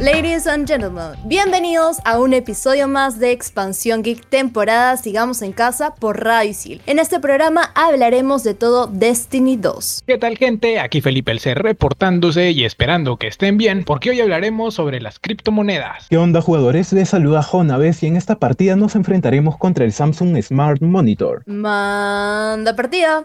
Ladies and gentlemen, bienvenidos a un episodio más de Expansión Geek temporada Sigamos en Casa por Radisil. En este programa hablaremos de todo Destiny 2. ¿Qué tal gente? Aquí Felipe El C reportándose y esperando que estén bien porque hoy hablaremos sobre las criptomonedas. ¿Qué onda jugadores? Les saluda Jonaves y en esta partida nos enfrentaremos contra el Samsung Smart Monitor. Manda partida.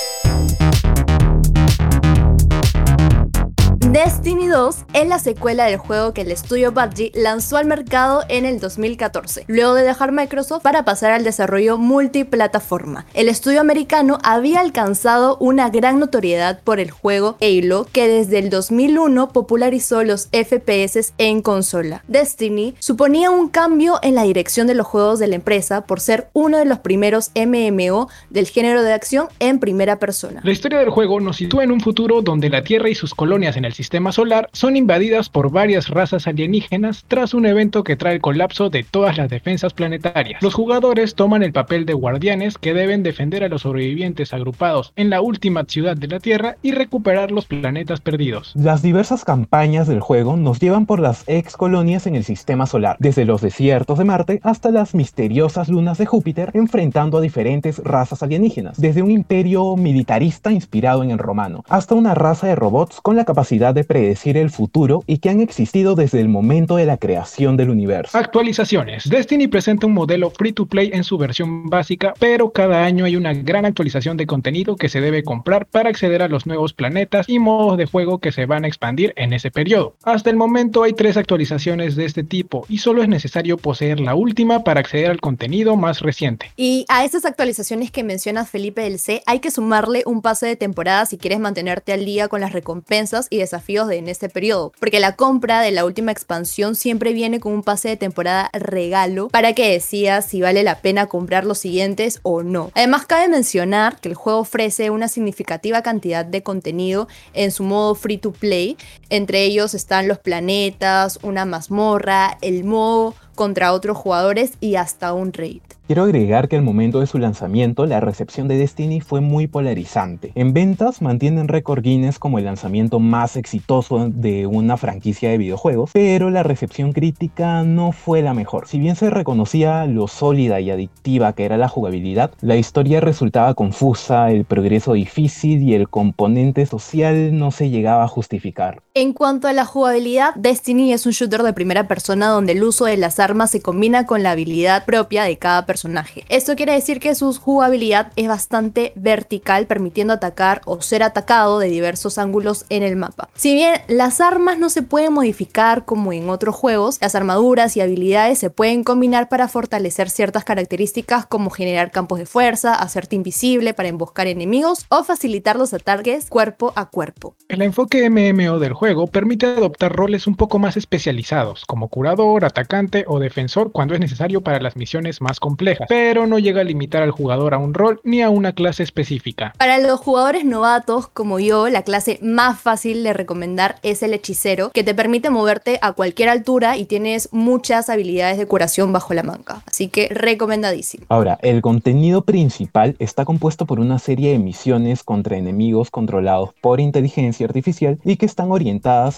Destiny 2 es la secuela del juego que el estudio Bungie lanzó al mercado en el 2014, luego de dejar Microsoft para pasar al desarrollo multiplataforma. El estudio americano había alcanzado una gran notoriedad por el juego Halo, que desde el 2001 popularizó los FPS en consola. Destiny suponía un cambio en la dirección de los juegos de la empresa por ser uno de los primeros MMO del género de acción en primera persona. La historia del juego nos sitúa en un futuro donde la Tierra y sus colonias en el sistema solar son invadidas por varias razas alienígenas tras un evento que trae el colapso de todas las defensas planetarias. Los jugadores toman el papel de guardianes que deben defender a los sobrevivientes agrupados en la última ciudad de la Tierra y recuperar los planetas perdidos. Las diversas campañas del juego nos llevan por las ex colonias en el sistema solar, desde los desiertos de Marte hasta las misteriosas lunas de Júpiter, enfrentando a diferentes razas alienígenas, desde un imperio militarista inspirado en el romano, hasta una raza de robots con la capacidad de predecir el futuro y que han existido desde el momento de la creación del universo. Actualizaciones. Destiny presenta un modelo free to play en su versión básica, pero cada año hay una gran actualización de contenido que se debe comprar para acceder a los nuevos planetas y modos de juego que se van a expandir en ese periodo. Hasta el momento hay tres actualizaciones de este tipo y solo es necesario poseer la última para acceder al contenido más reciente. Y a estas actualizaciones que menciona Felipe del C, hay que sumarle un pase de temporada si quieres mantenerte al día con las recompensas y desafíos de en este periodo, porque la compra de la última expansión siempre viene con un pase de temporada regalo para que decidas si vale la pena comprar los siguientes o no. Además, cabe mencionar que el juego ofrece una significativa cantidad de contenido en su modo free to play, entre ellos están los planetas, una mazmorra, el modo contra otros jugadores y hasta un raid. Quiero agregar que al momento de su lanzamiento la recepción de Destiny fue muy polarizante. En ventas mantienen récord Guinness como el lanzamiento más exitoso de una franquicia de videojuegos, pero la recepción crítica no fue la mejor. Si bien se reconocía lo sólida y adictiva que era la jugabilidad, la historia resultaba confusa, el progreso difícil y el componente social no se llegaba a justificar. En cuanto a la jugabilidad, Destiny es un shooter de primera persona donde el uso de las armas se combina con la habilidad propia de cada personaje. Esto quiere decir que su jugabilidad es bastante vertical, permitiendo atacar o ser atacado de diversos ángulos en el mapa. Si bien las armas no se pueden modificar como en otros juegos, las armaduras y habilidades se pueden combinar para fortalecer ciertas características como generar campos de fuerza, hacerte invisible para emboscar enemigos o facilitar los ataques cuerpo a cuerpo. El enfoque MMO del juego permite adoptar roles un poco más especializados, como curador, atacante o defensor cuando es necesario para las misiones más complejas pero no llega a limitar al jugador a un rol ni a una clase específica. Para los jugadores novatos como yo, la clase más fácil de recomendar es el hechicero, que te permite moverte a cualquier altura y tienes muchas habilidades de curación bajo la manga. Así que recomendadísimo. Ahora, el contenido principal está compuesto por una serie de misiones contra enemigos controlados por inteligencia artificial y que están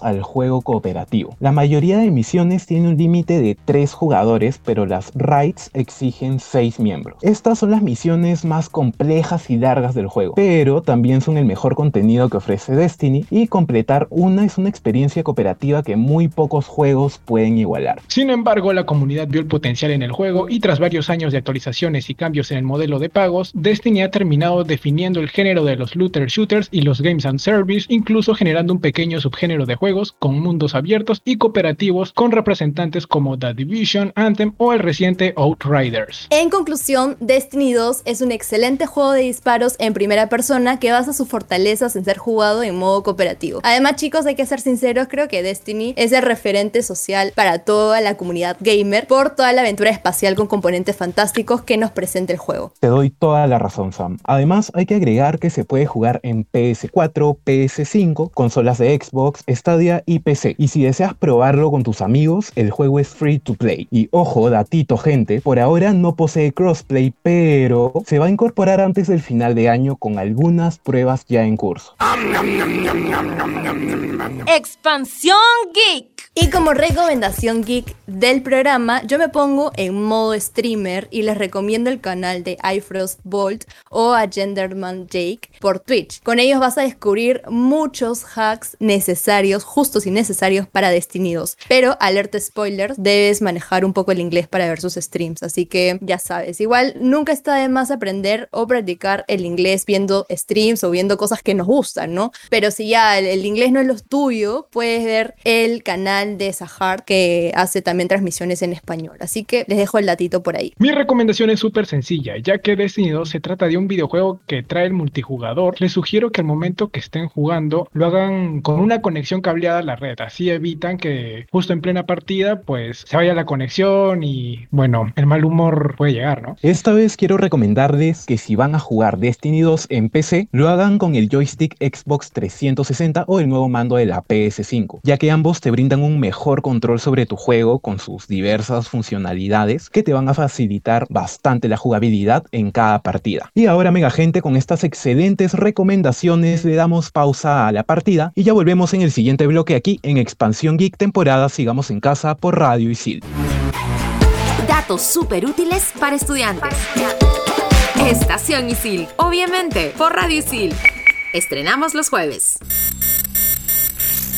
al juego cooperativo. La mayoría de misiones tiene un límite de 3 jugadores, pero las raids exigen 6 miembros. Estas son las misiones más complejas y largas del juego, pero también son el mejor contenido que ofrece Destiny y completar una es una experiencia cooperativa que muy pocos juegos pueden igualar. Sin embargo, la comunidad vio el potencial en el juego y tras varios años de actualizaciones y cambios en el modelo de pagos, Destiny ha terminado definiendo el género de los looter shooters y los games and service, incluso generando un pequeño subgénero género de juegos con mundos abiertos y cooperativos con representantes como The Division, Anthem o el reciente Outriders. En conclusión, Destiny 2 es un excelente juego de disparos en primera persona que basa sus fortalezas en ser jugado en modo cooperativo. Además, chicos, hay que ser sinceros, creo que Destiny es el referente social para toda la comunidad gamer por toda la aventura espacial con componentes fantásticos que nos presenta el juego. Te doy toda la razón, Sam. Además, hay que agregar que se puede jugar en PS4, PS5, consolas de Xbox, Stadia y PC. Y si deseas probarlo con tus amigos, el juego es free to play. Y ojo, datito gente, por ahora no posee crossplay, pero se va a incorporar antes del final de año con algunas pruebas ya en curso. Expansión Geek. Y como recomendación geek del programa, yo me pongo en modo streamer y les recomiendo el canal de iFrost Bolt o a Genderman Jake por Twitch. Con ellos vas a descubrir muchos hacks necesarios, justos y necesarios para Destiny 2. Pero, alerta spoilers, debes manejar un poco el inglés para ver sus streams. Así que ya sabes, igual nunca está de más aprender o practicar el inglés viendo streams o viendo cosas que nos gustan, ¿no? Pero si ya el inglés no es lo tuyo, puedes ver el canal de Sahar que hace también transmisiones en español. Así que les dejo el datito por ahí. Mi recomendación es súper sencilla, ya que Destiny 2 se trata de un videojuego que trae el multijugador. Les sugiero que al momento que estén jugando lo hagan con una conexión cableada a la red, así evitan que justo en plena partida pues se vaya la conexión y bueno, el mal humor puede llegar, ¿no? Esta vez quiero recomendarles que si van a jugar Destiny 2 en PC, lo hagan con el joystick Xbox 360 o el nuevo mando de la PS5, ya que ambos te brindan un mejor control sobre tu juego con sus diversas funcionalidades que te van a facilitar bastante la jugabilidad en cada partida. Y ahora mega gente, con estas excelentes recomendaciones le damos pausa a la partida y ya volvemos en el siguiente bloque aquí en Expansión Geek temporada Sigamos en casa por Radio Isil. Datos súper útiles para estudiantes. Estación Isil, obviamente, por Radio Isil. Estrenamos los jueves.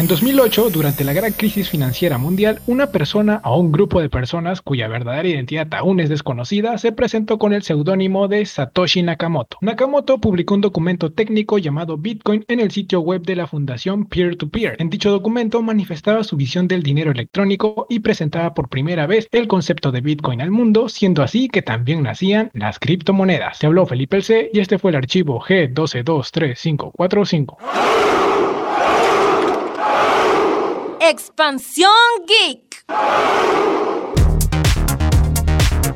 545. En 2008, durante la gran crisis financiera mundial, una persona o un grupo de personas cuya verdadera identidad aún es desconocida se presentó con el seudónimo de Satoshi Nakamoto. Nakamoto publicó un documento técnico llamado Bitcoin en el sitio web de la fundación Peer-to-Peer. En dicho documento manifestaba su visión del dinero electrónico y presentaba por primera vez el concepto de Bitcoin al mundo, siendo así que también nacían las criptomonedas. Se habló Felipe el C y este fue el archivo G12234545. Expansión Geek.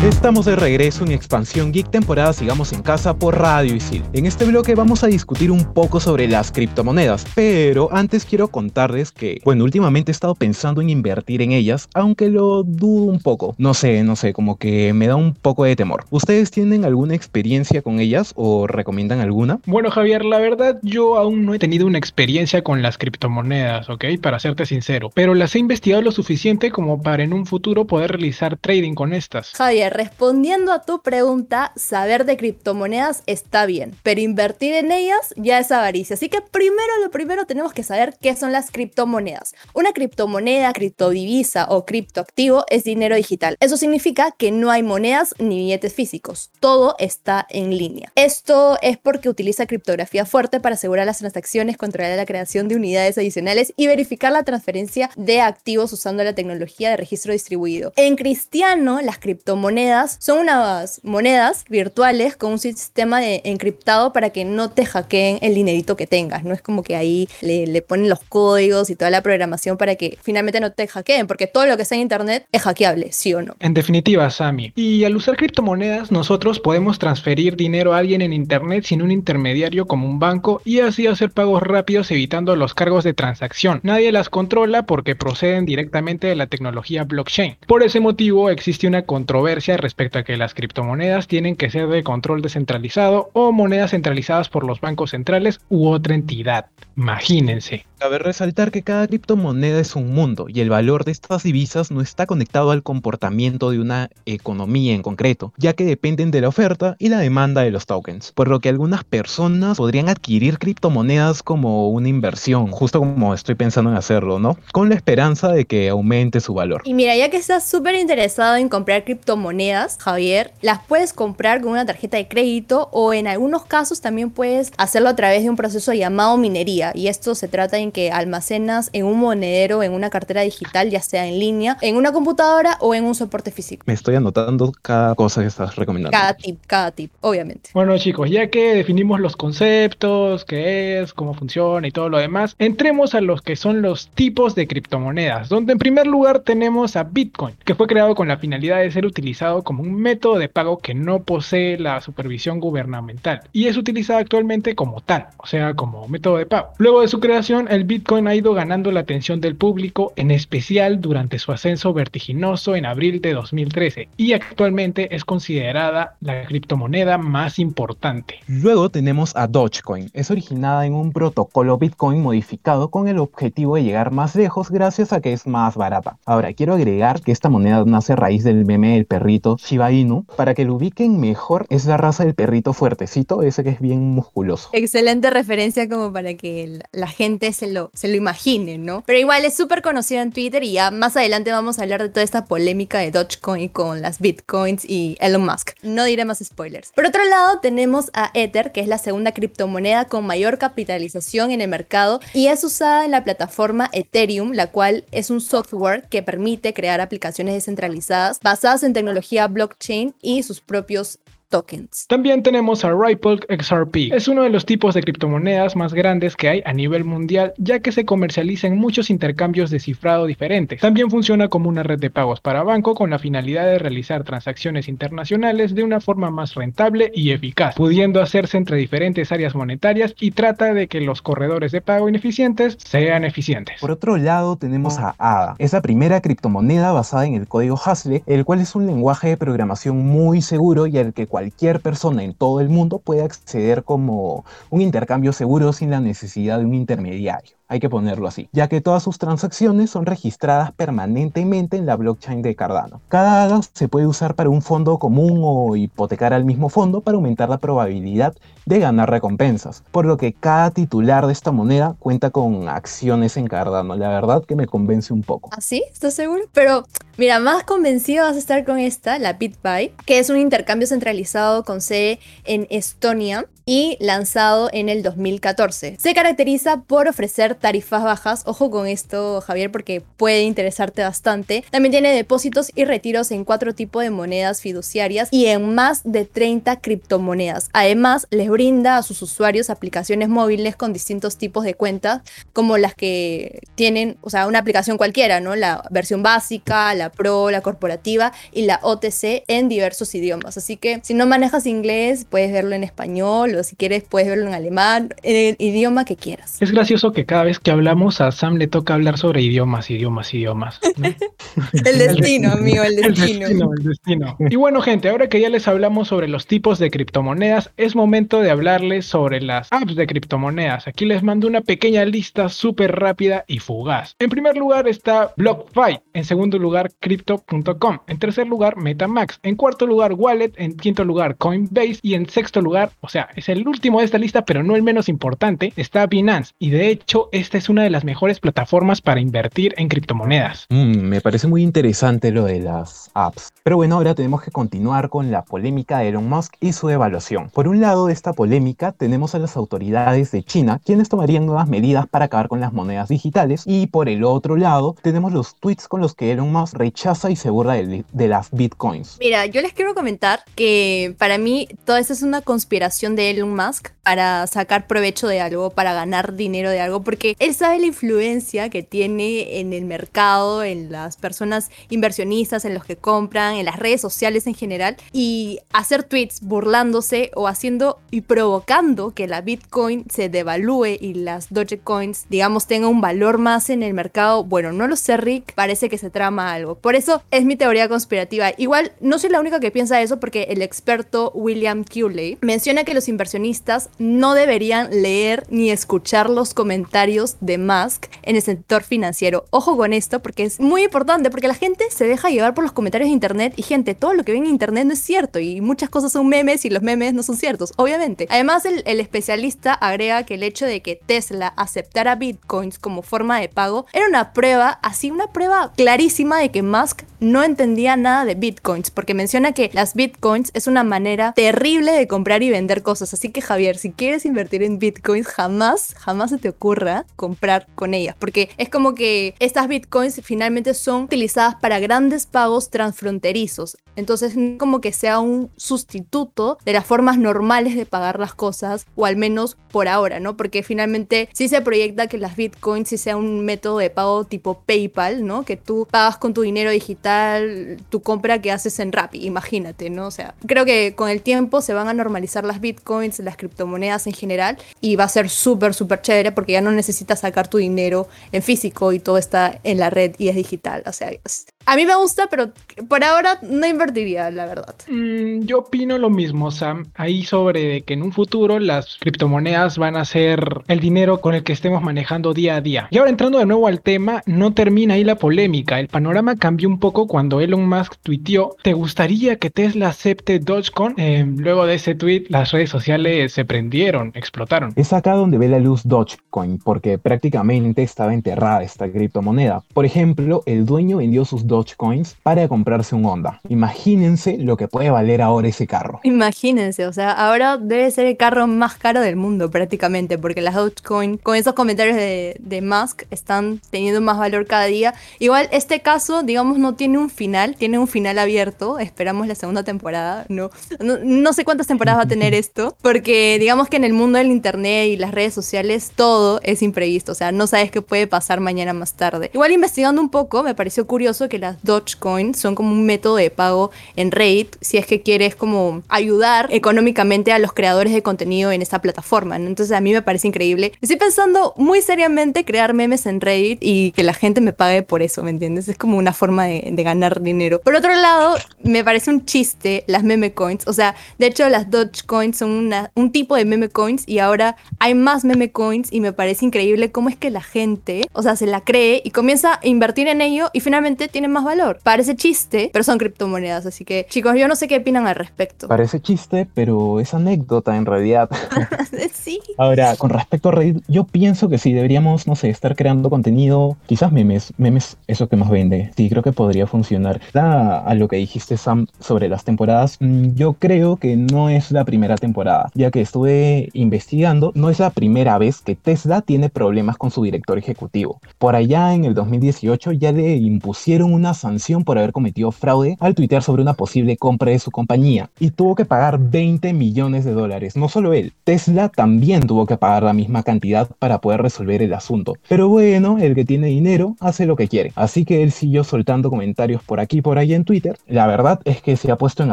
Estamos de regreso en Expansión Geek temporada Sigamos en Casa por Radio Isil. En este bloque vamos a discutir un poco sobre las criptomonedas, pero antes quiero contarles que, bueno, últimamente he estado pensando en invertir en ellas, aunque lo dudo un poco. No sé, no sé, como que me da un poco de temor. ¿Ustedes tienen alguna experiencia con ellas o recomiendan alguna? Bueno, Javier, la verdad yo aún no he tenido una experiencia con las criptomonedas, ¿ok? Para serte sincero, pero las he investigado lo suficiente como para en un futuro poder realizar trading con estas. Javier, respondiendo a tu pregunta, saber de criptomonedas está bien, pero invertir en ellas ya es avaricia. Así que primero lo primero tenemos que saber qué son las criptomonedas. Una criptomoneda, criptodivisa o criptoactivo es dinero digital. Eso significa que no hay monedas ni billetes físicos. Todo está en línea. Esto es porque utiliza criptografía fuerte para asegurar las transacciones, controlar la creación de unidades adicionales y verificar la transferencia de activos usando la tecnología de registro distribuido. En cristiano, las criptomonedas son unas monedas virtuales con un sistema de encriptado para que no te hackeen el dinerito que tengas. No es como que ahí le, le ponen los códigos y toda la programación para que finalmente no te hackeen, porque todo lo que está en internet es hackeable, sí o no. En definitiva, Sami. Y al usar criptomonedas, nosotros podemos transferir dinero a alguien en Internet sin un intermediario como un banco y así hacer pagos rápidos evitando los cargos de transacción. Nadie las controla porque proceden directamente de la tecnología blockchain. Por ese motivo existe una controversia respecto a que las criptomonedas tienen que ser de control descentralizado o monedas centralizadas por los bancos centrales u otra entidad. Imagínense. Cabe resaltar que cada criptomoneda es un mundo y el valor de estas divisas no está conectado al comportamiento de una economía en concreto, ya que dependen de la oferta y la demanda de los tokens, por lo que algunas personas podrían adquirir criptomonedas como una inversión, justo como estoy pensando en hacerlo, ¿no? Con la esperanza de que aumente su valor. Y mira, ya que estás súper interesado en comprar criptomonedas, criptomonedas, Javier, las puedes comprar con una tarjeta de crédito o en algunos casos también puedes hacerlo a través de un proceso llamado minería. Y esto se trata en que almacenas en un monedero, en una cartera digital, ya sea en línea, en una computadora o en un soporte físico. Me estoy anotando cada cosa que estás recomendando. Cada tip, cada tip, obviamente. Bueno chicos, ya que definimos los conceptos, qué es, cómo funciona y todo lo demás, entremos a los que son los tipos de criptomonedas, donde en primer lugar tenemos a Bitcoin, que fue creado con la finalidad de ser utilizado como un método de pago que no posee la supervisión gubernamental y es utilizado actualmente como tal, o sea, como método de pago. Luego de su creación, el Bitcoin ha ido ganando la atención del público, en especial durante su ascenso vertiginoso en abril de 2013 y actualmente es considerada la criptomoneda más importante. Luego tenemos a Dogecoin. Es originada en un protocolo Bitcoin modificado con el objetivo de llegar más lejos gracias a que es más barata. Ahora, quiero agregar que esta moneda nace a raíz del meme del perrito Shiba Inu. Para que lo ubiquen mejor, es la raza del perrito fuertecito, ese que es bien musculoso. Excelente referencia como para que la gente se lo, se lo imagine, ¿no? Pero igual es súper conocida en Twitter y ya más adelante vamos a hablar de toda esta polémica de Dogecoin con las Bitcoins y Elon Musk. No diré más spoilers. Por otro lado, tenemos a Ether, que es la segunda criptomoneda con mayor capitalización en el mercado y es usada en la plataforma Ethereum, la cual es un software que permite crear aplicaciones descentralizadas basadas en tecnología blockchain y sus propios tokens. También tenemos a Ripple XRP. Es uno de los tipos de criptomonedas más grandes que hay a nivel mundial, ya que se comercializa en muchos intercambios de cifrado diferentes. También funciona como una red de pagos para banco con la finalidad de realizar transacciones internacionales de una forma más rentable y eficaz, pudiendo hacerse entre diferentes áreas monetarias y trata de que los corredores de pago ineficientes sean eficientes. Por otro lado, tenemos a ADA. Es la primera criptomoneda basada en el código Hasle, el cual es un lenguaje de programación muy seguro y al que cualquier persona en todo el mundo puede acceder como un intercambio seguro sin la necesidad de un intermediario. Hay que ponerlo así, ya que todas sus transacciones son registradas permanentemente en la blockchain de Cardano. Cada ADA se puede usar para un fondo común o hipotecar al mismo fondo para aumentar la probabilidad de ganar recompensas, por lo que cada titular de esta moneda cuenta con acciones en Cardano. La verdad que me convence un poco. ¿Ah, sí? ¿Estás seguro? Pero, mira, más convencido vas a estar con esta, la BitBuy, que es un intercambio centralizado con sede en Estonia y lanzado en el 2014. Se caracteriza por ofrecer tarifas bajas, ojo con esto Javier porque puede interesarte bastante. También tiene depósitos y retiros en cuatro tipos de monedas fiduciarias y en más de 30 criptomonedas. Además, les brinda a sus usuarios aplicaciones móviles con distintos tipos de cuentas, como las que tienen, o sea, una aplicación cualquiera, ¿no? La versión básica, la pro, la corporativa y la OTC en diversos idiomas. Así que si no manejas inglés, puedes verlo en español o si quieres puedes verlo en alemán, el idioma que quieras. Es gracioso que cada vez que hablamos a Sam le toca hablar sobre idiomas, idiomas, idiomas. ¿no? El destino, amigo, el El destino. destino, el destino. Y bueno, gente, ahora que ya les hablamos sobre los tipos de criptomonedas, es momento de hablarles sobre las apps de criptomonedas. Aquí les mando una pequeña lista súper rápida y fugaz. En primer lugar está BlockFi, en segundo lugar Crypto.com, en tercer lugar Metamax, en cuarto lugar Wallet, en quinto lugar Coinbase y en sexto lugar, o sea, es el último de esta lista, pero no el menos importante, está Binance. Y de hecho, esta es una de las mejores plataformas para invertir en criptomonedas. Mm, me parece muy interesante lo de las apps. Pero bueno, ahora tenemos que continuar con la polémica de Elon Musk y su evaluación. Por un lado de esta polémica tenemos a las autoridades de China, quienes tomarían nuevas medidas para acabar con las monedas digitales. Y por el otro lado tenemos los tweets con los que Elon Musk rechaza y se burla de, de las bitcoins. Mira, yo les quiero comentar que para mí toda esta es una conspiración de Elon Musk para sacar provecho de algo, para ganar dinero de algo, porque él sabe la influencia que tiene en el mercado, en las personas inversionistas, en los que compran, en las redes sociales en general, y hacer tweets burlándose o haciendo y provocando que la Bitcoin se devalúe y las Dogecoins, digamos, tengan un valor más en el mercado. Bueno, no lo sé, Rick, parece que se trama algo. Por eso es mi teoría conspirativa. Igual, no soy la única que piensa eso porque el experto William Culey menciona que los inversionistas no deberían leer ni escuchar los comentarios de Musk en el sector financiero. Ojo con esto porque es muy importante porque la gente se deja llevar por los comentarios de internet y gente, todo lo que ven en internet no es cierto y muchas cosas son memes y los memes no son ciertos, obviamente. Además, el, el especialista agrega que el hecho de que Tesla aceptara bitcoins como forma de pago era una prueba, así una prueba clarísima de que Musk no entendía nada de bitcoins, porque menciona que las bitcoins es una manera terrible de comprar y vender cosas. Así que Javier, si quieres invertir en bitcoins, jamás, jamás se te ocurra comprar con ellas, porque es como que estas bitcoins finalmente son utilizadas para grandes pagos transfronterizos. Entonces, como que sea un sustituto de las formas normales de pagar las cosas, o al menos por ahora, ¿no? Porque finalmente sí se proyecta que las bitcoins sí sea un método de pago tipo PayPal, ¿no? Que tú pagas con tu dinero digital tu compra que haces en Rappi, imagínate, ¿no? O sea, creo que con el tiempo se van a normalizar las bitcoins, las criptomonedas en general, y va a ser súper, súper chévere porque ya no necesitas sacar tu dinero en físico y todo está en la red y es digital. O sea, es- a mí me gusta, pero por ahora no invertiría, la verdad. Mm, yo opino lo mismo, Sam. Ahí sobre que en un futuro las criptomonedas van a ser el dinero con el que estemos manejando día a día. Y ahora entrando de nuevo al tema, no termina ahí la polémica. El panorama cambió un poco cuando Elon Musk tuiteó, ¿te gustaría que Tesla acepte Dogecoin? Eh, luego de ese tweet, las redes sociales se prendieron, explotaron. Es acá donde ve la luz Dogecoin, porque prácticamente estaba enterrada esta criptomoneda. Por ejemplo, el dueño vendió sus Dogecoins para comprarse un Honda. Imagínense lo que puede valer ahora ese carro. Imagínense, o sea, ahora debe ser el carro más caro del mundo prácticamente, porque las Dogecoin, con esos comentarios de, de Musk, están teniendo más valor cada día. Igual, este caso, digamos, no tiene un final, tiene un final abierto. Esperamos la segunda temporada. No, no, no sé cuántas temporadas va a tener esto, porque digamos que en el mundo del internet y las redes sociales todo es imprevisto, o sea, no sabes qué puede pasar mañana más tarde. Igual investigando un poco, me pareció curioso que las Dogecoin son como un método de pago en Reddit si es que quieres como ayudar económicamente a los creadores de contenido en esta plataforma. Entonces a mí me parece increíble. Estoy pensando muy seriamente crear memes en Reddit y que la gente me pague por eso, ¿me entiendes? Es como una forma de, ganar dinero. Por otro lado, me parece un chiste las meme coins. O sea, de hecho las Dogecoin son un tipo de meme coins y ahora hay más meme coins y me parece increíble cómo es que la gente, o sea, se la cree y comienza a invertir en ello y finalmente tiene más valor. Parece chiste, pero son criptomonedas. Así que, chicos, yo no sé qué opinan al respecto. Parece chiste, pero es anécdota en realidad. sí. Ahora, con respecto a Reddit, yo pienso que sí, deberíamos, no sé, estar creando contenido, quizás memes, memes, eso que más vende. Sí, creo que podría funcionar. Da a lo que dijiste, Sam, sobre las temporadas, mm, yo creo que no es la primera temporada, ya que estuve investigando, no es la primera vez que Tesla tiene problemas con su director ejecutivo. Por allá en el 2018 ya le impusieron una sanción por haber cometido fraude al tuitear sobre una posible compra de su compañía y tuvo que pagar 20 millones de dólares. No solo él, Tesla también tuvo que pagar la misma cantidad para poder resolver el asunto. Pero bueno, el que tiene dinero hace lo que quiere. Así que él siguió soltando comentarios por aquí y por ahí en Twitter. La verdad es que se ha puesto en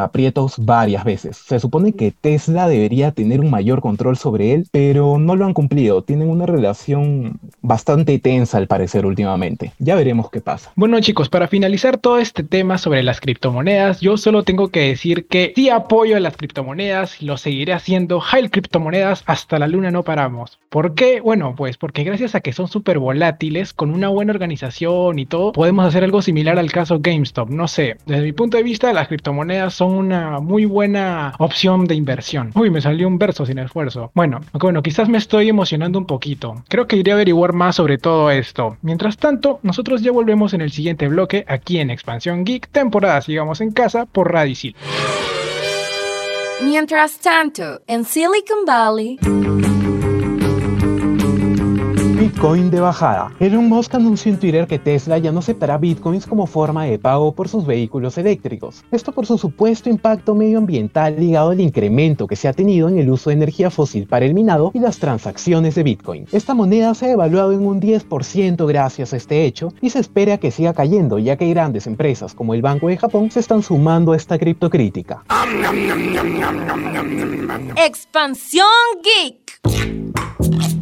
aprietos varias veces. Se supone que Tesla debería tener un mayor control sobre él, pero no lo han cumplido. Tienen una relación bastante tensa al parecer últimamente. Ya veremos qué pasa. Bueno chicos, para finalizar todo este tema sobre las criptomonedas, yo solo tengo que decir que sí apoyo a las criptomonedas lo seguiré haciendo. Hail criptomonedas, hasta la luna no paramos. ¿Por qué? Bueno, pues porque gracias a que son súper volátiles, con una buena organización y todo, podemos hacer algo similar al caso GameStop. No sé, desde mi punto de vista, las criptomonedas son una muy buena opción de inversión. Uy, me salió un verso sin esfuerzo. Bueno, bueno, quizás me estoy emocionando un poquito. Creo que iré a averiguar más sobre todo esto. Mientras tanto, nosotros ya volvemos en el siguiente bloque aquí en Expansión Geek, temporada Sigamos en Casa por Radicil. Mientras tanto, en Silicon Valley, Bitcoin de bajada. Elon Musk anunció en Twitter que Tesla ya no aceptará bitcoins como forma de pago por sus vehículos eléctricos. Esto por su supuesto impacto medioambiental ligado al incremento que se ha tenido en el uso de energía fósil para el minado y las transacciones de Bitcoin. Esta moneda se ha evaluado en un 10% gracias a este hecho y se espera que siga cayendo ya que grandes empresas como el Banco de Japón se están sumando a esta criptocrítica. Expansión Geek.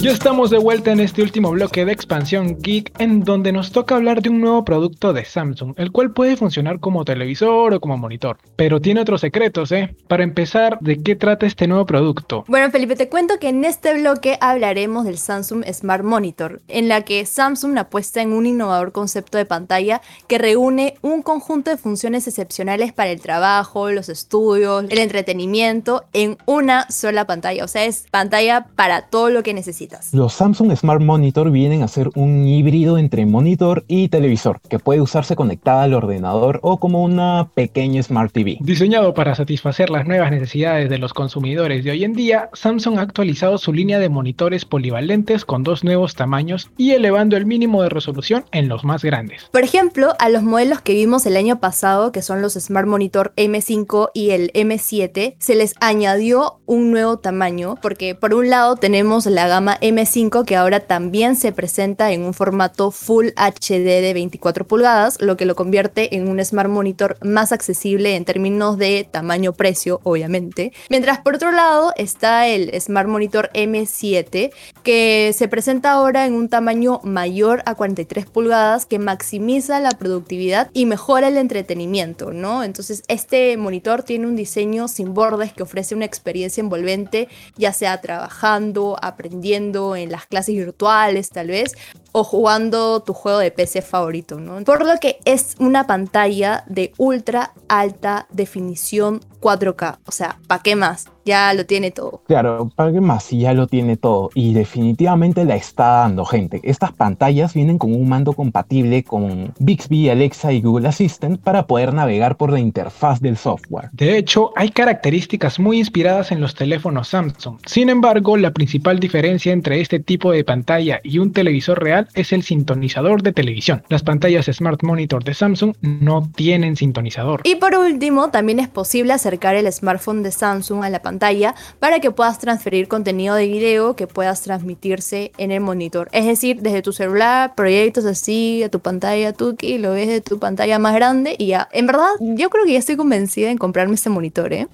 Ya estamos de vuelta en este último bloque de expansión geek en donde nos toca hablar de un nuevo producto de Samsung, el cual puede funcionar como televisor o como monitor, pero tiene otros secretos, ¿eh? Para empezar, ¿de qué trata este nuevo producto? Bueno, Felipe, te cuento que en este bloque hablaremos del Samsung Smart Monitor, en la que Samsung apuesta en un innovador concepto de pantalla que reúne un conjunto de funciones excepcionales para el trabajo, los estudios, el entretenimiento en una sola pantalla, o sea, es pantalla para todo lo que necesitas. Los Samsung Smart Monitor vienen a ser un híbrido entre monitor y televisor, que puede usarse conectada al ordenador o como una pequeña Smart TV. Diseñado para satisfacer las nuevas necesidades de los consumidores de hoy en día, Samsung ha actualizado su línea de monitores polivalentes con dos nuevos tamaños y elevando el mínimo de resolución en los más grandes. Por ejemplo, a los modelos que vimos el año pasado, que son los Smart Monitor M5 y el M7, se les añadió un nuevo tamaño, porque por un lado tenemos la gama M5 que ahora también se presenta en un formato Full HD de 24 pulgadas, lo que lo convierte en un Smart Monitor más accesible en términos de tamaño-precio, obviamente. Mientras por otro lado está el Smart Monitor M7 que se presenta ahora en un tamaño mayor a 43 pulgadas que maximiza la productividad y mejora el entretenimiento, ¿no? Entonces este monitor tiene un diseño sin bordes que ofrece una experiencia envolvente, ya sea trabajando, aprendiendo, en las clases virtuales tal vez, o jugando tu juego de PC favorito, ¿no? Por lo que es una pantalla de ultra alta definición 4K. O sea, ¿para qué más? Ya lo tiene todo. Claro, ¿para qué más si ya lo tiene todo? Y definitivamente la está dando, gente. Estas pantallas vienen con un mando compatible con Bixby, Alexa y Google Assistant para poder navegar por la interfaz del software. De hecho, hay características muy inspiradas en los teléfonos Samsung. Sin embargo, la principal diferencia entre este tipo de pantalla y un televisor real es el sintonizador de televisión. Las pantallas Smart Monitor de Samsung no tienen sintonizador. Y por último, también es posible acercar el smartphone de Samsung a la pantalla para que puedas transferir contenido de video que puedas transmitirse en el monitor. Es decir, desde tu celular, proyectos así a tu pantalla Tuki, lo ves de tu pantalla más grande y ya. En verdad, yo creo que ya estoy convencida en comprarme este monitor, ¿eh?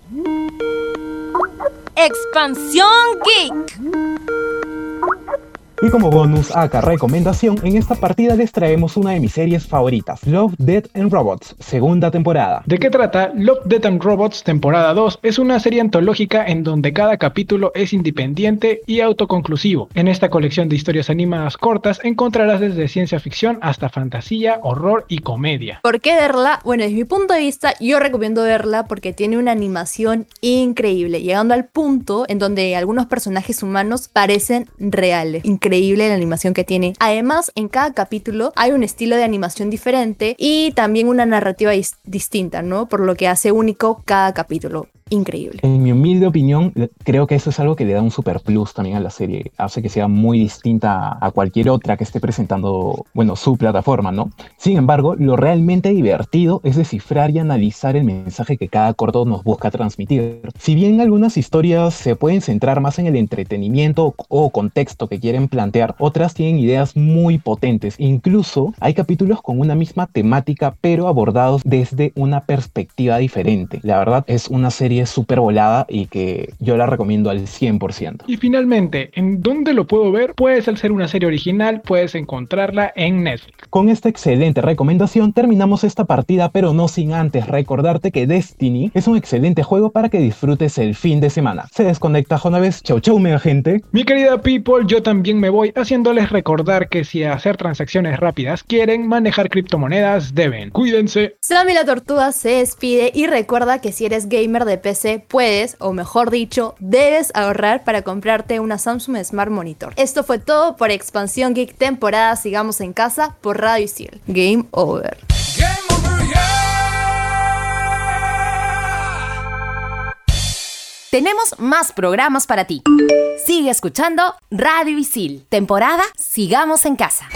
Expansión Geek. Y como bonus acá recomendación, en esta partida les traemos una de mis series favoritas, Love, Death and Robots, segunda temporada. ¿De qué trata? Love, Death and Robots, temporada 2, es una serie antológica en donde cada capítulo es independiente y autoconclusivo. En esta colección de historias animadas cortas encontrarás desde ciencia ficción hasta fantasía, horror y comedia. ¿Por qué verla? Bueno, desde mi punto de vista, yo recomiendo verla porque tiene una animación increíble, llegando al punto en donde algunos personajes humanos parecen reales. Increíble la animación que tiene. Además, en cada capítulo hay un estilo de animación diferente y también una narrativa dis- distinta, ¿no? Por lo que hace único cada capítulo. Increíble. En mi humilde opinión, creo que eso es algo que le da un super plus también a la serie. Hace que sea muy distinta a cualquier otra que esté presentando, bueno, su plataforma, ¿no? Sin embargo, lo realmente divertido es descifrar y analizar el mensaje que cada corto nos busca transmitir. Si bien algunas historias se pueden centrar más en el entretenimiento o contexto que quieren plantear, otras tienen ideas muy potentes. Incluso hay capítulos con una misma temática, pero abordados desde una perspectiva diferente. La verdad es una serie súper volada y que yo la recomiendo al 100%. Y finalmente, ¿en dónde lo puedo ver? Puedes al ser una serie original, puedes encontrarla en Netflix. Con esta excelente recomendación terminamos esta partida, pero no sin antes recordarte que Destiny es un excelente juego para que disfrutes el fin de semana. Se desconecta Jonaves, chau chau mega gente. Mi querida people, yo también me voy haciéndoles recordar que si hacer transacciones rápidas quieren manejar criptomonedas, deben. Cuídense. Sammy la Tortuga se despide y recuerda que si eres gamer de PC puedes, o mejor dicho, debes ahorrar para comprarte una Samsung Smart Monitor. Esto fue todo por Expansión Geek temporada Sigamos en Casa por Radio Isil. Game over. Tenemos más programas para ti. Sigue escuchando Radio Isil, temporada Sigamos en Casa.